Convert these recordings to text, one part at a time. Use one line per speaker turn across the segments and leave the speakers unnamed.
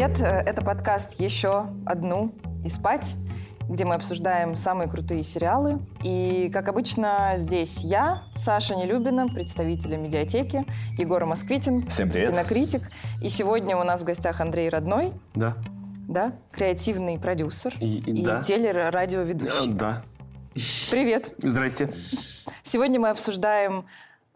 привет! Это подкаст «Еще одну и спать», где мы обсуждаем самые крутые сериалы. И, как обычно, здесь я, Саша Нелюбина, представитель медиатеки, Егор Москвитин,
Всем привет.
кинокритик. И сегодня у нас в гостях Андрей Родной,
Да.
да, креативный продюсер
И-
и
да.
телерадиоведущий.
Э, Да.
Привет!
Здрасте.
Сегодня мы обсуждаем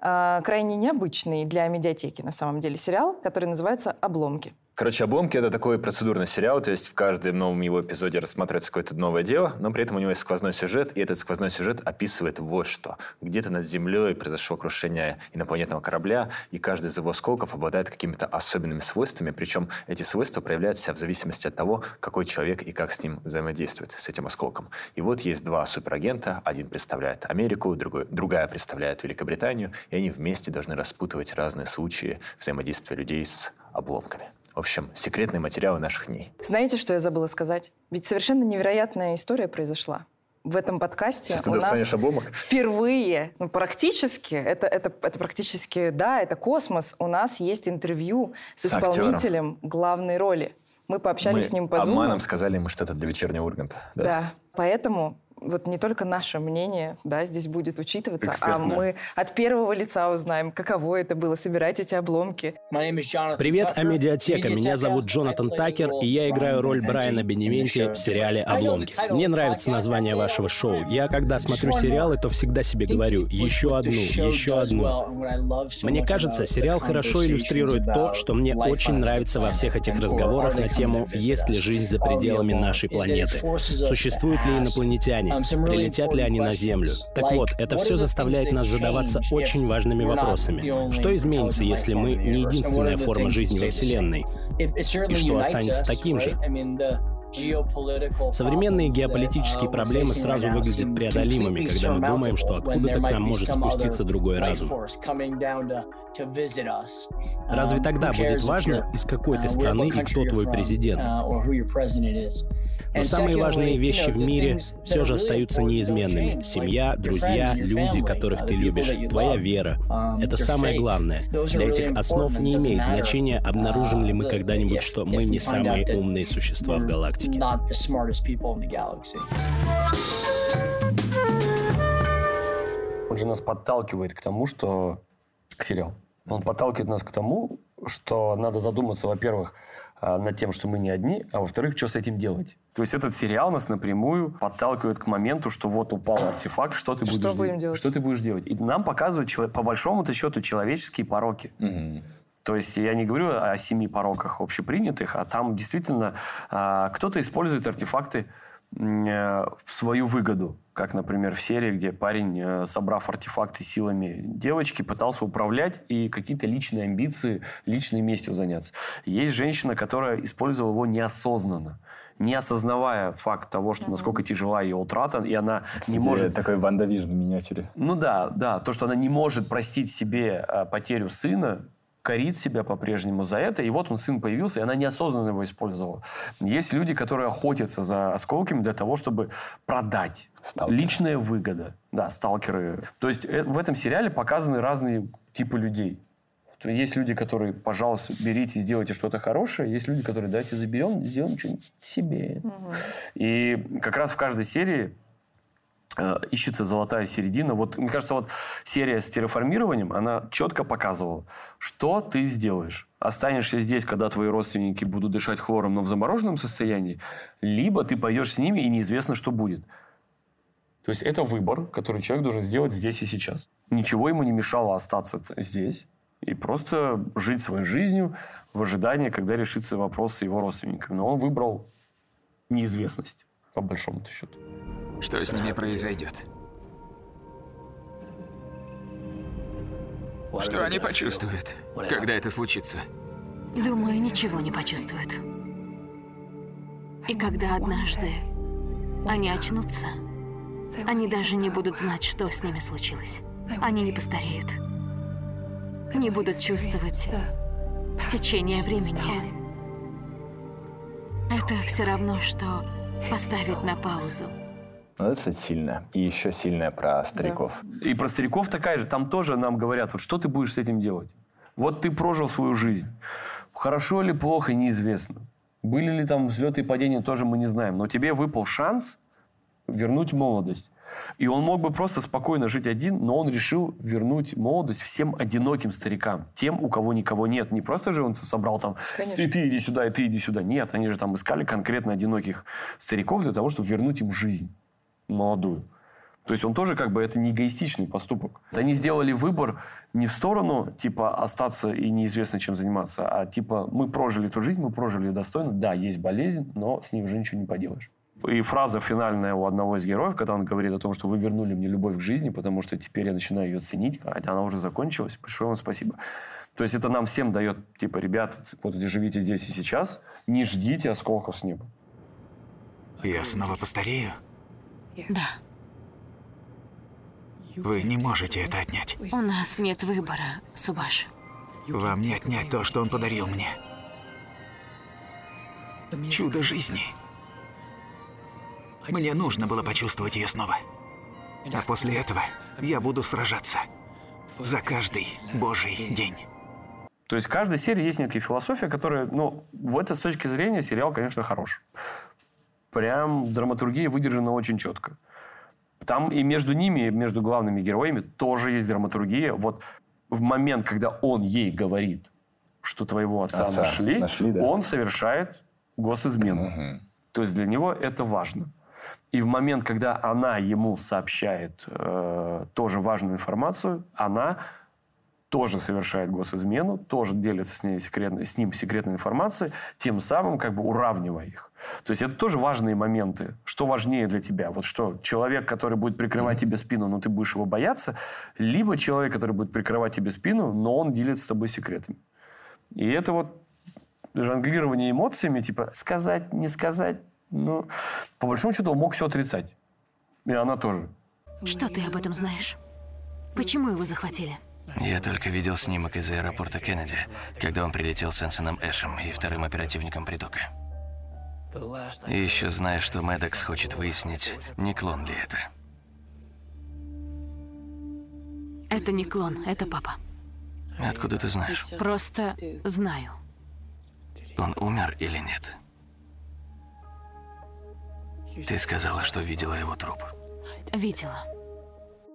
а, крайне необычный для медиатеки, на самом деле, сериал, который называется «Обломки».
Короче, «Обломки» — это такой процедурный сериал, то есть в каждом новом его эпизоде рассматривается какое-то новое дело, но при этом у него есть сквозной сюжет, и этот сквозной сюжет описывает вот что. Где-то над землей произошло крушение инопланетного корабля, и каждый из его осколков обладает какими-то особенными свойствами, причем эти свойства проявляются в зависимости от того, какой человек и как с ним взаимодействует, с этим осколком. И вот есть два суперагента, один представляет Америку, другой, другая представляет Великобританию, и они вместе должны распутывать разные случаи взаимодействия людей с обломками. В общем, секретные материалы наших дней.
Знаете, что я забыла сказать? Ведь совершенно невероятная история произошла. В этом подкасте
Сейчас
у нас
обломок?
впервые, ну, практически, это, это, это практически, да, это космос, у нас есть интервью с
С
исполнителем главной роли. Мы пообщались
Мы
с ним по Zoom.
обманом сказали ему, что это для вечернего Урганта.
Да. Поэтому вот не только наше мнение, да, здесь будет учитываться,
Экспертное.
а мы от первого лица узнаем, каково это было собирать эти обломки.
Привет, Амедиатека. Меня зовут Джонатан Такер, и я играю роль Брайана Бенементи в сериале «Обломки». Мне нравится название вашего шоу. Я, когда смотрю сериалы, то всегда себе говорю «еще одну, еще одну». Мне кажется, сериал хорошо иллюстрирует то, что мне очень нравится во всех этих разговорах на тему «Есть ли жизнь за пределами нашей планеты?», «Существуют ли инопланетяне?», «Прилетят ли они на Землю?». Так вот, это все заставляет нас задаваться очень важными вопросами. Что изменится, если мы не единственная форма жизни во Вселенной?
И что останется таким же?
Современные геополитические проблемы сразу выглядят преодолимыми, когда мы думаем, что откуда-то к нам может спуститься другой разум. Разве тогда будет важно, из какой ты страны и кто твой президент?
Но
самые важные вещи в мире все же остаются неизменными. Семья, друзья, люди, которых ты любишь, твоя вера. Это самое главное. Для этих основ не имеет значения, обнаружим ли мы когда-нибудь, что мы не самые умные существа в галактике.
Он же нас подталкивает к тому, что... К сериалу. Он подталкивает нас к тому, что надо задуматься, во-первых, а, над тем, что мы не одни, а во-вторых, что с этим делать. То есть этот сериал нас напрямую подталкивает к моменту, что вот упал артефакт, что ты
Что
будешь
будем делать?
Что ты будешь делать? И нам показывают, по большому-то счету, человеческие пороки. То есть я не говорю о семи пороках общепринятых, а там действительно а, кто-то использует артефакты э, в свою выгоду. Как, например, в серии, где парень, э, собрав артефакты силами девочки, пытался управлять и какие-то личные амбиции, личной местью заняться. Есть женщина, которая использовала его неосознанно не осознавая факт того, что насколько тяжела ее утрата, и она не может
Такой WandaVision в миниатюре.
ну да, да, то, что она не может простить себе а, потерю сына, корит себя по-прежнему за это, и вот он, сын появился, и она неосознанно его использовала. Есть люди, которые охотятся за осколками для того, чтобы продать.
Сталкеры.
Личная выгода. Да, сталкеры. То есть э, в этом сериале показаны разные типы людей. Есть люди, которые, пожалуйста, берите и сделайте что-то хорошее. Есть люди, которые, давайте заберем, сделаем что-нибудь себе. И как раз в каждой серии ищется золотая середина. Вот, мне кажется, вот серия с терраформированием, она четко показывала, что ты сделаешь. Останешься здесь, когда твои родственники будут дышать хлором, но в замороженном состоянии, либо ты пойдешь с ними, и неизвестно, что будет. То есть это выбор, который человек должен сделать здесь и сейчас. Ничего ему не мешало остаться здесь и просто жить своей жизнью в ожидании, когда решится вопрос с его родственниками. Но он выбрал неизвестность, по большому счету.
Что с ними произойдет? Что они почувствуют, когда это случится?
Думаю, ничего не почувствуют. И когда однажды они очнутся, они даже не будут знать, что с ними случилось. Они не постареют. Не будут чувствовать течение времени. Это все равно, что поставить на паузу.
Ну, это, кстати, сильно. И еще сильное про стариков.
И про стариков такая же. Там тоже нам говорят, вот что ты будешь с этим делать? Вот ты прожил свою жизнь. Хорошо или плохо, неизвестно. Были ли там взлеты и падения, тоже мы не знаем. Но тебе выпал шанс вернуть молодость. И он мог бы просто спокойно жить один, но он решил вернуть молодость всем одиноким старикам. Тем, у кого никого нет. Не просто же он собрал там,
Конечно.
ты, ты иди сюда, и ты иди сюда. Нет, они же там искали конкретно одиноких стариков для того, чтобы вернуть им жизнь молодую. То есть он тоже как бы это не эгоистичный поступок. Они сделали выбор не в сторону типа остаться и неизвестно чем заниматься, а типа мы прожили эту жизнь, мы прожили ее достойно. Да, есть болезнь, но с ней уже ничего не поделаешь. И фраза финальная у одного из героев, когда он говорит о том, что вы вернули мне любовь к жизни, потому что теперь я начинаю ее ценить, а она уже закончилась, большое вам спасибо. То есть это нам всем дает, типа, ребят, вот живите здесь и сейчас, не ждите осколков с неба.
Я снова постарею?
Да.
Вы не можете это отнять.
У нас нет выбора, Субаш.
Вам не отнять то, что он подарил мне. Чудо жизни. Мне нужно было почувствовать ее снова. А после этого я буду сражаться за каждый божий день.
То есть в каждой серии есть некая философия, которая, ну, в этой с точки зрения сериал, конечно, хорош. Прям драматургия выдержана очень четко. Там и между ними, между главными героями тоже есть драматургия. Вот в момент, когда он ей говорит, что твоего отца,
Отца
нашли,
нашли, да.
он совершает госизмену. То есть для него это важно. И в момент, когда она ему сообщает э, тоже важную информацию, она тоже совершает госизмену, тоже делится с, ней секретной, с ним секретной информацией, тем самым как бы уравнивая их. То есть это тоже важные моменты. Что важнее для тебя? Вот что, человек, который будет прикрывать тебе спину, но ты будешь его бояться, либо человек, который будет прикрывать тебе спину, но он делится с тобой секретами. И это вот жонглирование эмоциями, типа сказать, не сказать, ну, по большому счету он мог все отрицать. И она тоже.
Что ты об этом знаешь? Почему его захватили?
Я только видел снимок из аэропорта Кеннеди, когда он прилетел с Энсоном Эшем и вторым оперативником притока. И еще знаю, что Медекс хочет выяснить, не клон ли это.
Это не клон, это папа.
Откуда ты знаешь?
Просто знаю.
Он умер или нет? Ты сказала, что видела его труп.
Видела.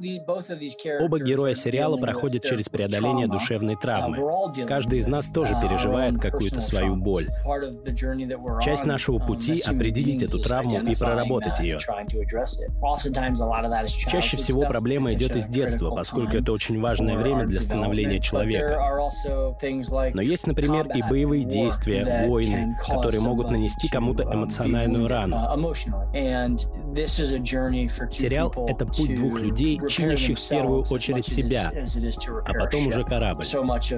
Оба героя сериала проходят через преодоление душевной травмы. Каждый из нас тоже переживает какую-то свою боль. Часть нашего пути — определить эту травму и проработать ее. Чаще всего проблема идет из детства, поскольку это очень важное время для становления человека. Но есть, например, и боевые действия, войны, которые могут нанести кому-то эмоциональную рану. Сериал — это путь двух людей, чинящих в первую очередь себя, а потом уже корабль.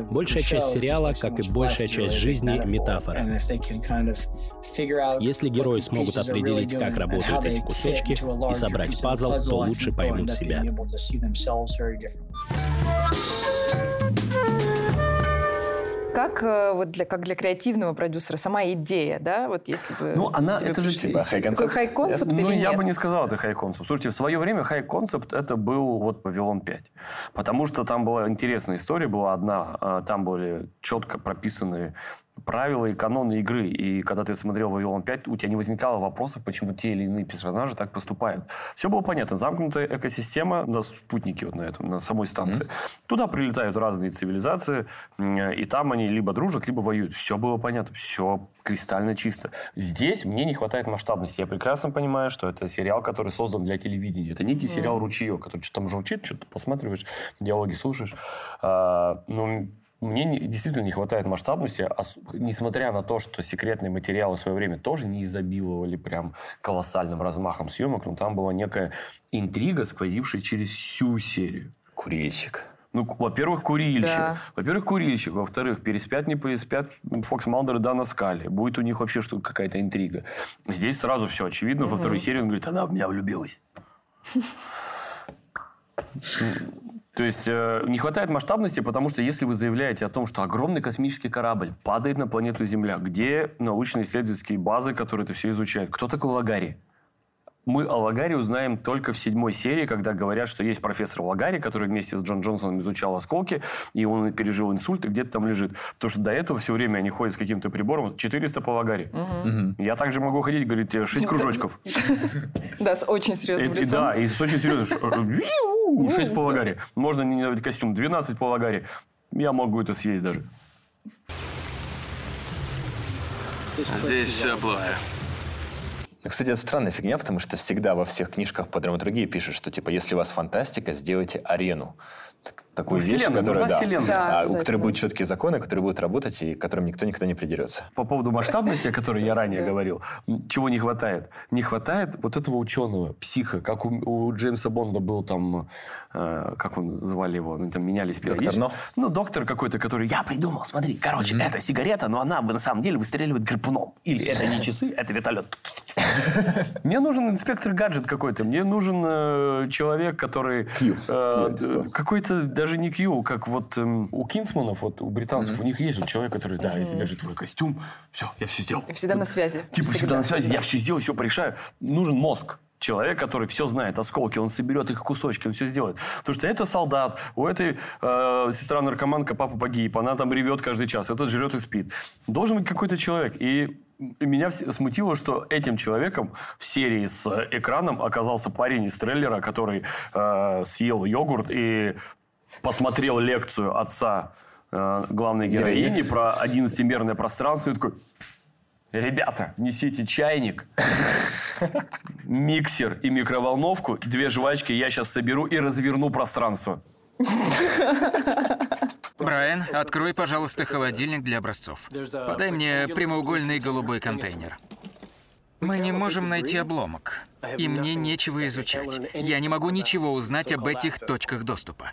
Большая часть сериала, как и большая часть жизни, — метафора. Если герои смогут определить, как работают эти кусочки, и собрать пазл, то лучше поймут себя.
Как э, вот для как для креативного продюсера сама идея, да, вот если бы
Ну, она, это же
типа?
Такой хай-концепт
Ну, я
нет?
бы не сказал, это хай-концепт. Слушайте, в свое время хай-концепт это был вот «Вавилон 5». Потому что там была интересная история, была одна. а, Там были четко прописаны правила и каноны игры. И когда ты смотрел «Вавилон 5», у тебя не возникало вопросов, почему те или иные персонажи так поступают. Все было понятно. Замкнутая экосистема на спутнике вот на этом, на самой станции. Туда прилетают разные цивилизации, и там они либо дружат, либо воюют. Все было понятно, все кристально чисто. Здесь мне не хватает масштабности. Я прекрасно понимаю, что это сериал, который создан для телевидения. Это некий сериал «Ручеек», который что-то там журчит, что-то посматриваешь, диалоги слушаешь. А, ну, мне не- действительно не хватает масштабности, ос- несмотря на то, что секретные материалы в свое время тоже не изобиловали прям колоссальным размахом съемок, но там была некая интрига, сквозившая через всю серию.
Курильщик.
Ну, во-первых, курильщик.
Да.
Во-первых, курильщик. Во-вторых, переспят, не переспят Фокс Малдер и Дана Скали. Будет у них вообще что какая-то интрига. Здесь сразу все очевидно. Во второй серии он говорит, она в меня влюбилась. То есть э, не хватает масштабности, потому что если вы заявляете о том, что огромный космический корабль падает на планету Земля, где научно-исследовательские базы, которые это все изучают, кто такой Лагари? Мы о Лагаре узнаем только в седьмой серии, когда говорят, что есть профессор Лагари, который вместе с Джон Джонсоном изучал осколки, и он пережил инсульт, и где-то там лежит. Потому что до этого все время они ходят с каким-то прибором. 400 по Лагари. Я также могу ходить, говорить, 6 кружочков.
Да, с очень серьезным лицом.
Да, и с очень серьезным. 6 по Лагари. Можно не надевать костюм. 12 по Лагари. Я могу это съесть даже.
Здесь все плохо.
Ну, кстати, это странная фигня, потому что всегда во всех книжках по драматургии пишут, что типа, если у вас фантастика, сделайте арену. Так, такую
Ну,
вещь,
вселенная,
которая,
нужна
да,
вселенная.
Да,
а, у которой будут четкие законы, которые будут работать и к которым никто никогда не придерется.
По поводу масштабности, о которой я ранее говорил, чего не хватает? Не хватает вот этого ученого, психа, как у, у Джеймса Бонда был там, э, как он звали его, ну, там менялись периодически.
Но?
Ну, доктор какой-то, который, я придумал, смотри, короче, это сигарета, но она на самом деле выстреливает гарпуном. Или это не часы, это вертолет. Мне нужен инспектор гаджет какой-то, мне нужен э, человек, который... Э, какой-то даже не Q, как вот эм, у Кинсманов, вот у британцев, у них есть вот человек, который, да, это даже твой костюм, все, я все сделал.
И всегда на связи.
Типа всегда, на связи, я все сделаю, все порешаю. Нужен мозг. Человек, который все знает, осколки, он соберет их кусочки, он все сделает. Потому что это солдат, у этой э, сестра наркоманка, папа погиб, она там ревет каждый час, этот жрет и спит. Должен быть какой-то человек. И меня смутило, что этим человеком в серии с экраном оказался парень из трейлера, который э, съел йогурт и посмотрел лекцию отца э, главной героини про 11-мерное пространство и такой, ребята, несите чайник, миксер и микроволновку, две жвачки я сейчас соберу и разверну пространство.
Брайан, открой, пожалуйста, холодильник для образцов. Подай мне прямоугольный голубой контейнер. Мы не можем найти обломок. И мне нечего изучать. Я не могу ничего узнать об этих точках доступа.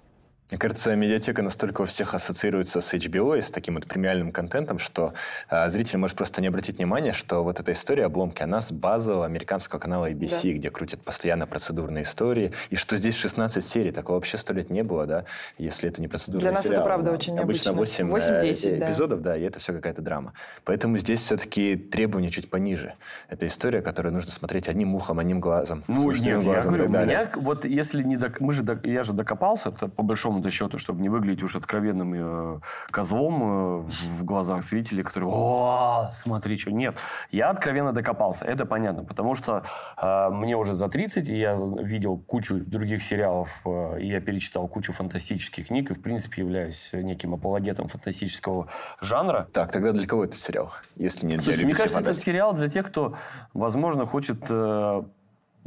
Мне кажется, медиатека настолько у всех ассоциируется с HBO и с таким вот премиальным контентом, что э, зритель может просто не обратить внимания, что вот эта история обломки, она с базового американского канала ABC, где крутят постоянно процедурные истории, и что здесь 16 серий, такого вообще сто лет не было, да, если это не процедурный
Для нас это
сериал.
правда
Да.
очень
Обычно
необычно.
8,
8-10, да.
эпизодов, да, и это все какая-то драма. Поэтому здесь все-таки требования чуть пониже. Это история, которую нужно смотреть одним ухом, одним глазом,
Ну, нет, я
глазом и
говорю,
далее.
меня, вот если не док- мы же, док- я же докопался, это по большому счету, чтобы не выглядеть уж откровенным э, козлом э, в глазах зрителей, которые, о, смотри, что. Нет, я откровенно докопался, это понятно, потому что э, мне уже за 30, и я видел кучу других сериалов, э, и я перечитал кучу фантастических книг, и, в принципе, являюсь неким апологетом фантастического жанра.
Так, тогда для кого этот сериал, если не для
Слушайте, мне кажется, этот
фантастики?
сериал для тех, кто, возможно, хочет, э,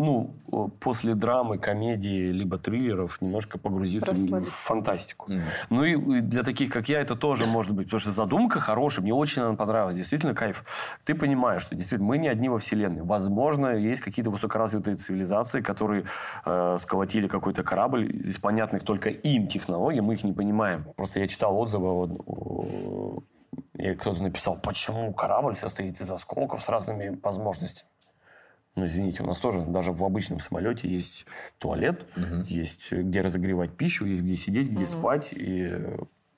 ну, после драмы, комедии, либо триллеров немножко погрузиться в фантастику.
Мгм.
Ну и для таких, как я, это тоже может быть. Потому что задумка хорошая, мне очень она понравилась. Действительно кайф. Ты понимаешь, что действительно мы не одни во Вселенной. Возможно, есть какие-то высокоразвитые цивилизации, которые э, сколотили какой-то корабль из понятных только им технологий, мы их не понимаем. Просто я читал отзывы вот, о- и кто-то написал, почему корабль состоит из осколков с разными возможностями. Ну, извините, у нас тоже даже в обычном самолете есть туалет, есть э, где разогревать пищу, есть где сидеть, где спать. И, э,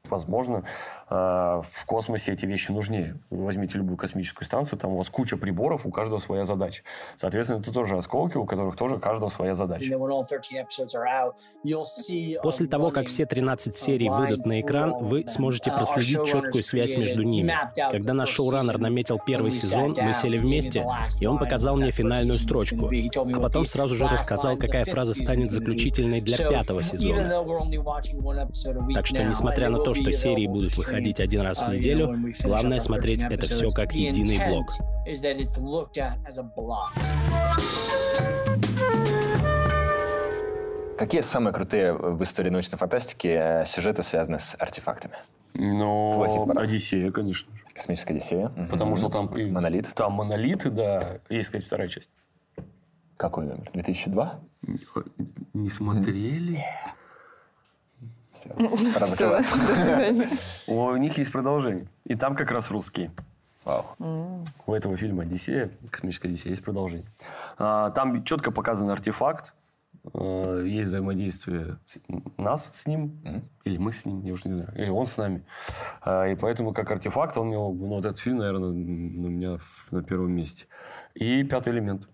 возможно, в космосе эти вещи нужнее. Вы возьмите любую космическую станцию, там у вас куча приборов, у каждого своя задача. Соответственно, это тоже осколки, у которых тоже у каждого своя задача.
После того, как все 13 серий выйдут на экран, вы сможете проследить четкую связь между ними. Когда наш шоураннер наметил первый сезон, мы сели вместе, и он показал мне финальную строчку, а потом сразу же рассказал, какая фраза станет заключительной для пятого сезона. Так что, несмотря на то, что серии будут выходить один раз в неделю, главное смотреть это все как единый блок.
Какие самые крутые в истории научной фантастики э, сюжеты связаны с артефактами?
Но
хит-парад.
Одиссея, конечно же.
Космическая Одиссея.
Потому что там...
Монолит.
Там монолиты, да. Есть, сказать, вторая часть.
Какой номер? 2002?
Не смотрели?
Все, пора
Все,
закрывать.
до свидания.
У них есть продолжение. И там как раз русские.
Вау.
У этого фильма «Одиссея», «Космическая Одиссея», есть продолжение. А, Там четко показан артефакт, э, есть взаимодействие нас с ним,
Мгм.
или мы с ним, я уж не знаю, или он с нами. А, И поэтому как артефакт он, ну, вот этот фильм, наверное, у меня на первом месте. И «Пятый элемент».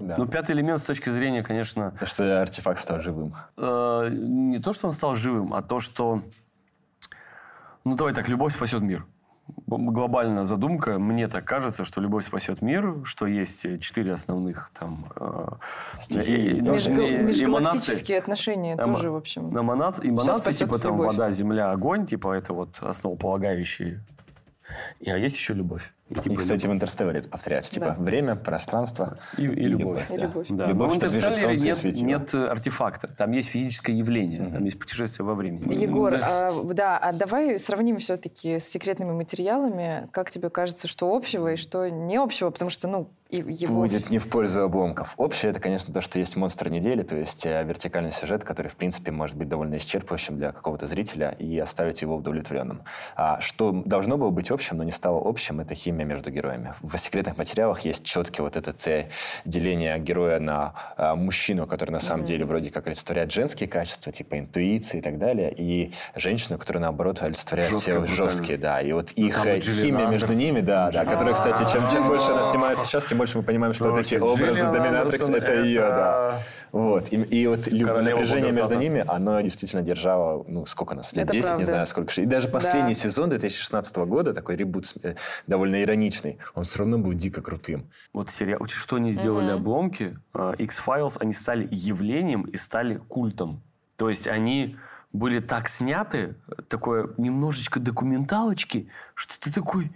Да. Но пятый элемент с точки зрения, конечно...
То, что артефакт стал живым.
Э, не то, что он стал живым, а то, что... Ну, давай так, любовь спасет мир глобальная задумка, мне так кажется, что любовь спасет мир, что есть четыре основных там
э, Стихии. Между, межгалактические отношения эм, тоже, в общем.
Эманации, эманации типа там любовь. вода, земля, огонь, типа это вот основополагающие. И, а есть еще любовь.
И, типа, и кстати, в «Интерстелларе» это повторяется. Типа да. время, пространство
и, и, и любовь. И любовь. Да. Да. любовь в «Интерстелларе» нет, нет артефакта. Там есть физическое явление. Угу. Там есть путешествие во времени.
Егор, да. А, да, а давай сравним все-таки с секретными материалами. Как тебе кажется, что общего и что не общего? Потому что, ну, и его...
Будет не в пользу обломков. Общее — это, конечно, то, что есть монстр недели, то есть э, вертикальный сюжет, который, в принципе, может быть довольно исчерпывающим для какого-то зрителя и оставить его удовлетворенным. А что должно было быть общим, но не стало общим — это химия между героями. В секретных материалах есть четкий вот это деление героя на а, мужчину, который на самом mm-hmm. деле вроде как олицетворяет женские качества, типа интуиции и так далее, и женщину, которая, наоборот, олицетворяет Жестко, все жесткие, да. И вот их ну, химия между ними, да, да, которая, кстати, чем, чем больше она снимается сейчас, тем больше мы понимаем, что вот эти образы доминатрикс — это ее, да. Вот. И, и вот напряжение между ними, оно действительно держало, ну, сколько нас, лет 10, не знаю, сколько. И даже последний сезон 2016 года, такой ребут э, довольно ироничный, он все равно был дико крутым.
Вот сериал, что они сделали обломки, э, X-Files, они стали явлением и стали культом. То есть они были так сняты, такое немножечко документалочки, что ты такой,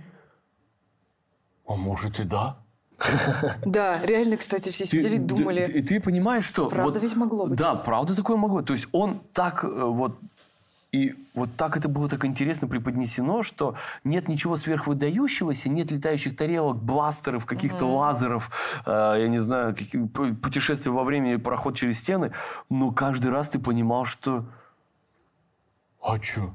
а может и да?
Да, реально, кстати, все сидели и думали.
И ты понимаешь, что...
Правда ведь могло быть.
Да, правда такое могло. То есть он так э, вот и вот так это было так интересно преподнесено, что нет ничего сверхвыдающегося, нет летающих тарелок, бластеров, каких-то mm-hmm. лазеров, э, я не знаю, путешествия во времени, проход через стены. Но каждый раз ты понимал, что... А что?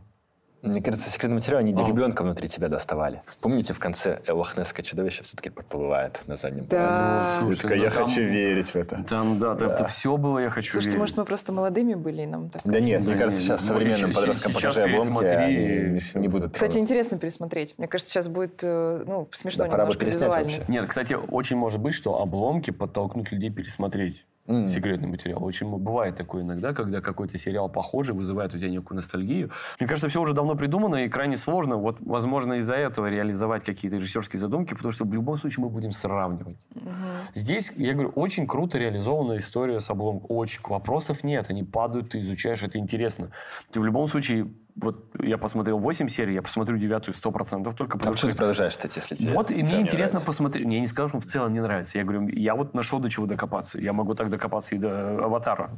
Мне кажется, секретный материал они а. ребенка внутри тебя доставали. Помните, в конце Лохнесское чудовище все-таки проплывает на заднем
плане? Да.
Ну, слушайте, такая, я там, хочу верить в это.
Там, да, да. это все было, я хочу
Слушайте,
верить.
может, мы просто молодыми были, и нам так...
Да нет, мне кажется, сейчас современным подросткам покажи обломки, они не будут...
Кстати, интересно пересмотреть. Мне кажется, сейчас будет э, ну, смешно да, немножко визуально.
Нет, кстати, очень может быть, что обломки подтолкнут людей пересмотреть mm. секретный материал. Очень бывает такое иногда, когда какой-то сериал похожий вызывает у тебя некую ностальгию. Мне кажется, все уже давно придумано и крайне сложно. Вот, возможно, из-за этого реализовать какие-то режиссерские задумки, потому что в любом случае мы будем сравнивать. Mm-hmm. Здесь, я говорю, очень круто реализована история с обломком. Очень. Вопросов нет. Они падают, ты изучаешь, это интересно. Ты в любом случае вот я посмотрел 8 серий, я посмотрю девятую 100% только
потому, а что... ты продолжаешь, кстати, если
Вот, и мне интересно посмотреть. Я не скажу, что в целом не нравится. Я говорю, я вот нашел до чего докопаться. Я могу так докопаться и до «Аватара»,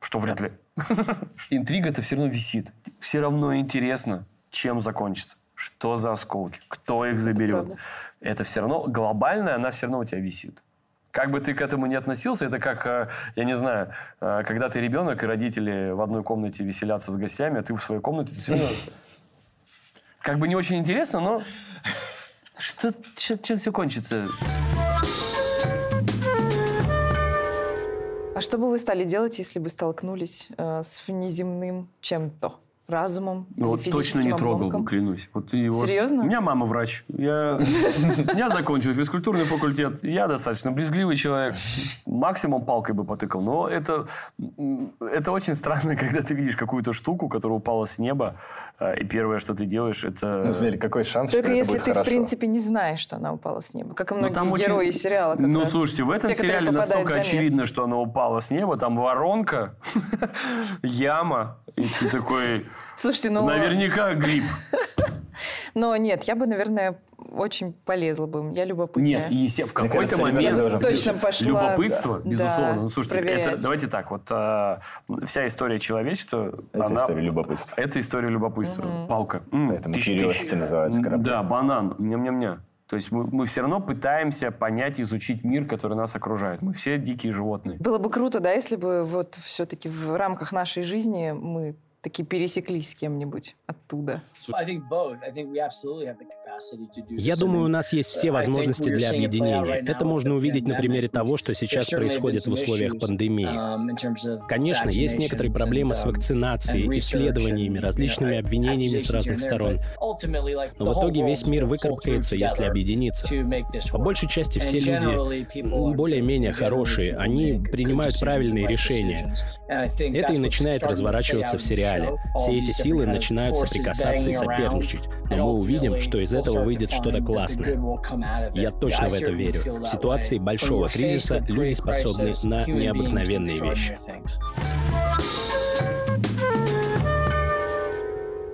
что вряд ли. Интрига-то все равно висит. Все равно интересно, чем закончится. Что за осколки? Кто их заберет? Это, это все равно глобальная, она все равно у тебя висит. Как бы ты к этому не относился, это как, э, я не знаю, э, когда ты ребенок, и родители в одной комнате веселятся с гостями, а ты в своей комнате, ты. Как бы не очень интересно, но что, что, что все кончится?
А что бы вы стали делать, если бы столкнулись э, с внеземным чем-то? Разумом
ну, вот точно не трогал бы, клянусь. Вот, и
вот, Серьезно?
У меня мама врач. Я, я закончил физкультурный факультет. Я достаточно брезгливый человек. Максимум палкой бы потыкал. Но это, это очень странно, когда ты видишь какую-то штуку, которая упала с неба, э, и первое, что ты делаешь, это...
Ну, смотри, какой шанс,
Только
что
если
это будет
ты, в принципе, не знаешь, что она упала с неба. Как и многие ну, герои очень... сериала.
Ну, раз. слушайте, в этом Те, сериале настолько очевидно, что она упала с неба. Там воронка, яма, и ты такой...
Слушайте, ну...
Наверняка гриб.
Но нет, я бы, наверное, очень полезла бы. Я любопытная.
Нет, и в какой-то момент
я точно пошла.
Любопытство, да. безусловно. Да, ну, слушайте, это, давайте так. Вот а, вся история человечества...
Это она, история любопытства.
Это история любопытства. Угу. Палка.
Поэтому curiosity называется корабли.
Да, банан. Ням-ням-ням. То есть мы, мы все равно пытаемся понять, изучить мир, который нас окружает. Мы все дикие животные.
Было бы круто, да, если бы вот все-таки в рамках нашей жизни мы такие пересеклись с кем-нибудь оттуда?
Я думаю, у нас есть все возможности для объединения. Это можно увидеть на примере того, что сейчас происходит в условиях пандемии.
Um,
Конечно, есть некоторые проблемы с
um,
вакцинацией, исследованиями, различными обвинениями с разных сторон. Но в итоге весь мир выкарабкается, если объединиться. По большей части все люди более-менее хорошие, они принимают правильные решения. Это и начинает разворачиваться в сериале. Все эти силы начинают соприкасаться и соперничать. Но мы увидим, что из этого выйдет что-то классное. Я точно в это верю. В ситуации большого кризиса люди способны на необыкновенные вещи.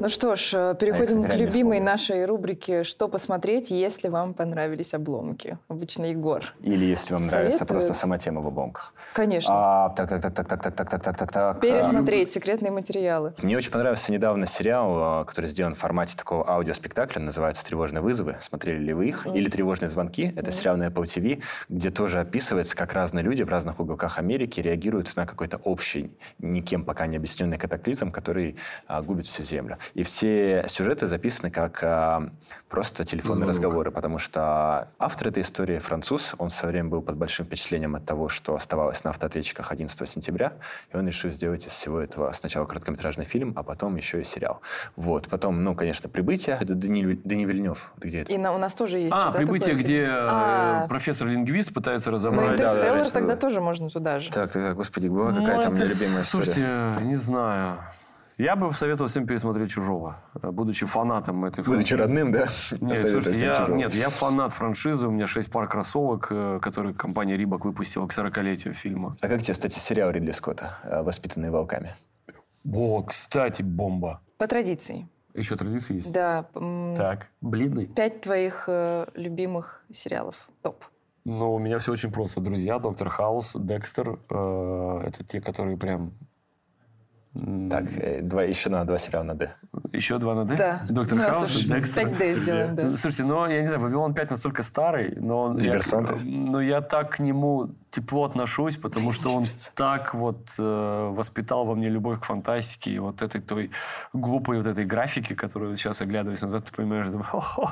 Ну что ж, э, переходим к любимой нашей рубрике «Что посмотреть, если вам понравились обломки?» Обычно Егор.
Или если вам нравится
Советует.
просто сама тема в обломках.
Конечно.
А, так, так, так, так, так, так, так, так, так, так, так.
Пересмотреть секретные материалы.
Мне очень понравился недавно сериал, э, который сделан в формате такого аудиоспектакля, называется «Тревожные вызовы». Смотрели ли вы их?
Мгм.
Или «Тревожные звонки». Это
Мгм.
сериал на Apple TV, где тоже описывается, как разные люди в разных уголках Америки реагируют на какой-то общий, никем пока не объясненный катаклизм, который а, губит всю Землю. И все сюжеты записаны как а, просто телефонные
Звонок.
разговоры, потому что автор этой истории француз, он в свое время был под большим впечатлением от того, что оставалось на автоответчиках 11 сентября, и он решил сделать из всего этого сначала короткометражный фильм, а потом еще и сериал. Вот. Потом, ну, конечно, «Прибытие». Это Дани, Дани Вильнев. Где это?
И на- у нас тоже есть.
А,
да,
прибытие, где э,
А,
профессор-лингвист пытается
ну,
разобрать...
«Интерстеллар»
да, да,
тогда
да.
тоже можно туда же.
Так, так, так, господи, была
Ну,
какая-то у меня
это,
любимая история.
Слушайте, не знаю. Я бы советовал всем пересмотреть «Чужого», э, будучи фанатом этой
Будучи
франшизы.
родным, да?
Нет, слушайте, я,
«Чужого».
нет, я фанат франшизы. У меня шесть пар кроссовок, э, которые компания Рибок выпустила к 40-летию фильма.
А как тебе, кстати, сериал Ридли Скотта э, «Воспитанные волками»?
О, кстати, бомба.
По традиции.
Еще традиции есть?
Да.
Так, блины.
Пять твоих э, любимых сериалов. Топ.
Ну, у меня все очень просто. «Друзья», «Доктор Хаус», «Декстер». э, это те, которые прям...
Так, э, два, еще на два сериала на «Д».
Еще два на «Д»?
Да.
«Доктор
У нас
Хаус»,
уж
«Декстер».
5D сделаем, да.
Слушайте, ну, я не знаю, «Вавилон 5» настолько старый, но... он- я-
Диверсанты.
но я так к нему тепло отношусь, потому что он так вот э, воспитал во мне любовь к фантастике и вот этой той глупой вот этой графики, которую сейчас, оглядываясь назад, ты понимаешь, думаю, «Хо-хо,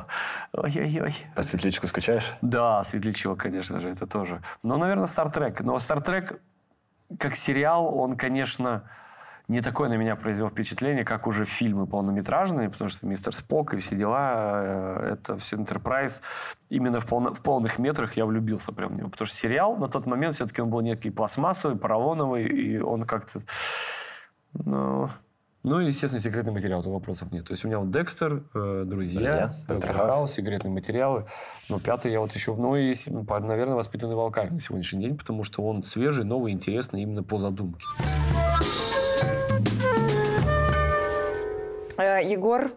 ой-ой-ой.
По светлячку скучаешь?
Да, Светлячок, конечно же, это тоже. Но, наверное, Стартрек. Но Стартрек, как сериал, он, конечно, не такое на меня произвел впечатление, как уже фильмы полнометражные, потому что «Мистер Спок» и все дела, э, это все «Энтерпрайз». Именно в, полно- в полных метрах я влюбился прям в него. Потому что сериал на тот момент все-таки он был некий пластмассовый, поролоновый, и он как-то... Ну, ну, и, естественно, секретный материал, тут вопросов нет. То есть у меня вот Декстер, э, друзья,
«Друзья»,
Доктор
«Доктор Хаус».
Хаус, секретные материалы. Но пятый я вот еще, ну, и, наверное, воспитанный волками на сегодняшний день, потому что он свежий, новый, интересный именно по задумке.
Егор,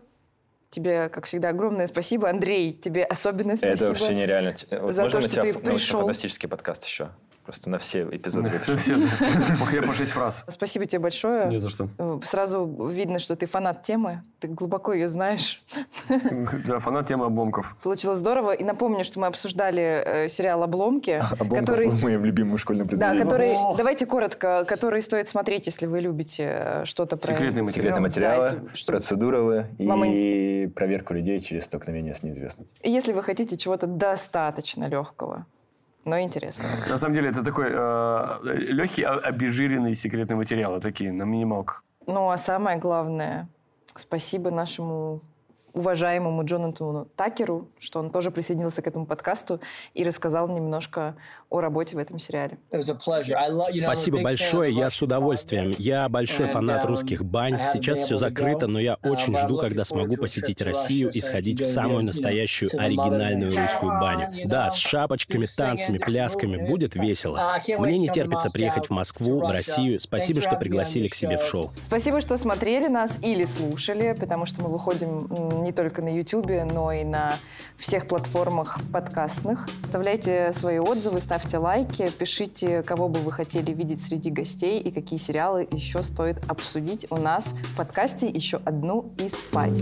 тебе, как всегда, огромное спасибо. Андрей, тебе особенное спасибо.
Это вообще нереально. Э,
За
Можно
то, что
тебя
ты пришел.
научно-фантастический подкаст еще? Просто на все эпизоды.
Все, Ох, Я по шесть фраз.
Спасибо тебе большое.
Не за что.
Э, Сразу видно, что ты фанат темы, ты глубоко ее знаешь.
Да, фанат темы обломков.
Получилось здорово. И напомню, что мы обсуждали э, сериал «Обломки», который...
в моем любимом школьном
Да, который, давайте коротко, который стоит смотреть, если вы любите э, что-то про...
Секретные
Секретные
материалы.
материалы,
что-
процедуры
Вам
и проверку людей через столкновение с неизвестным.
Если вы хотите чего-то достаточно легкого, но интересного.
На самом деле, это такой легкий, обезжиренный секретный материал, такие, на минималках.
Ну, а самое главное, спасибо нашему уважаемому Джонатану Такеру, что он тоже присоединился к этому подкасту и рассказал немножко о работе в этом сериале.
Спасибо большое, я с удовольствием. Я большой фанат русских бань. Сейчас все закрыто, но я очень жду, когда смогу посетить Россию и сходить в самую настоящую оригинальную русскую баню. Да, с шапочками, танцами, плясками. Будет весело. Мне не терпится приехать в Москву, в Россию. Спасибо, что пригласили к себе в шоу.
Спасибо, что смотрели нас или слушали, потому что мы выходим не только на YouTube, но и на всех платформах подкастных. Оставляйте свои отзывы, ставьте лайки, пишите, кого бы вы хотели видеть среди гостей и какие сериалы еще стоит обсудить у нас в подкасте «Еще одну и спать».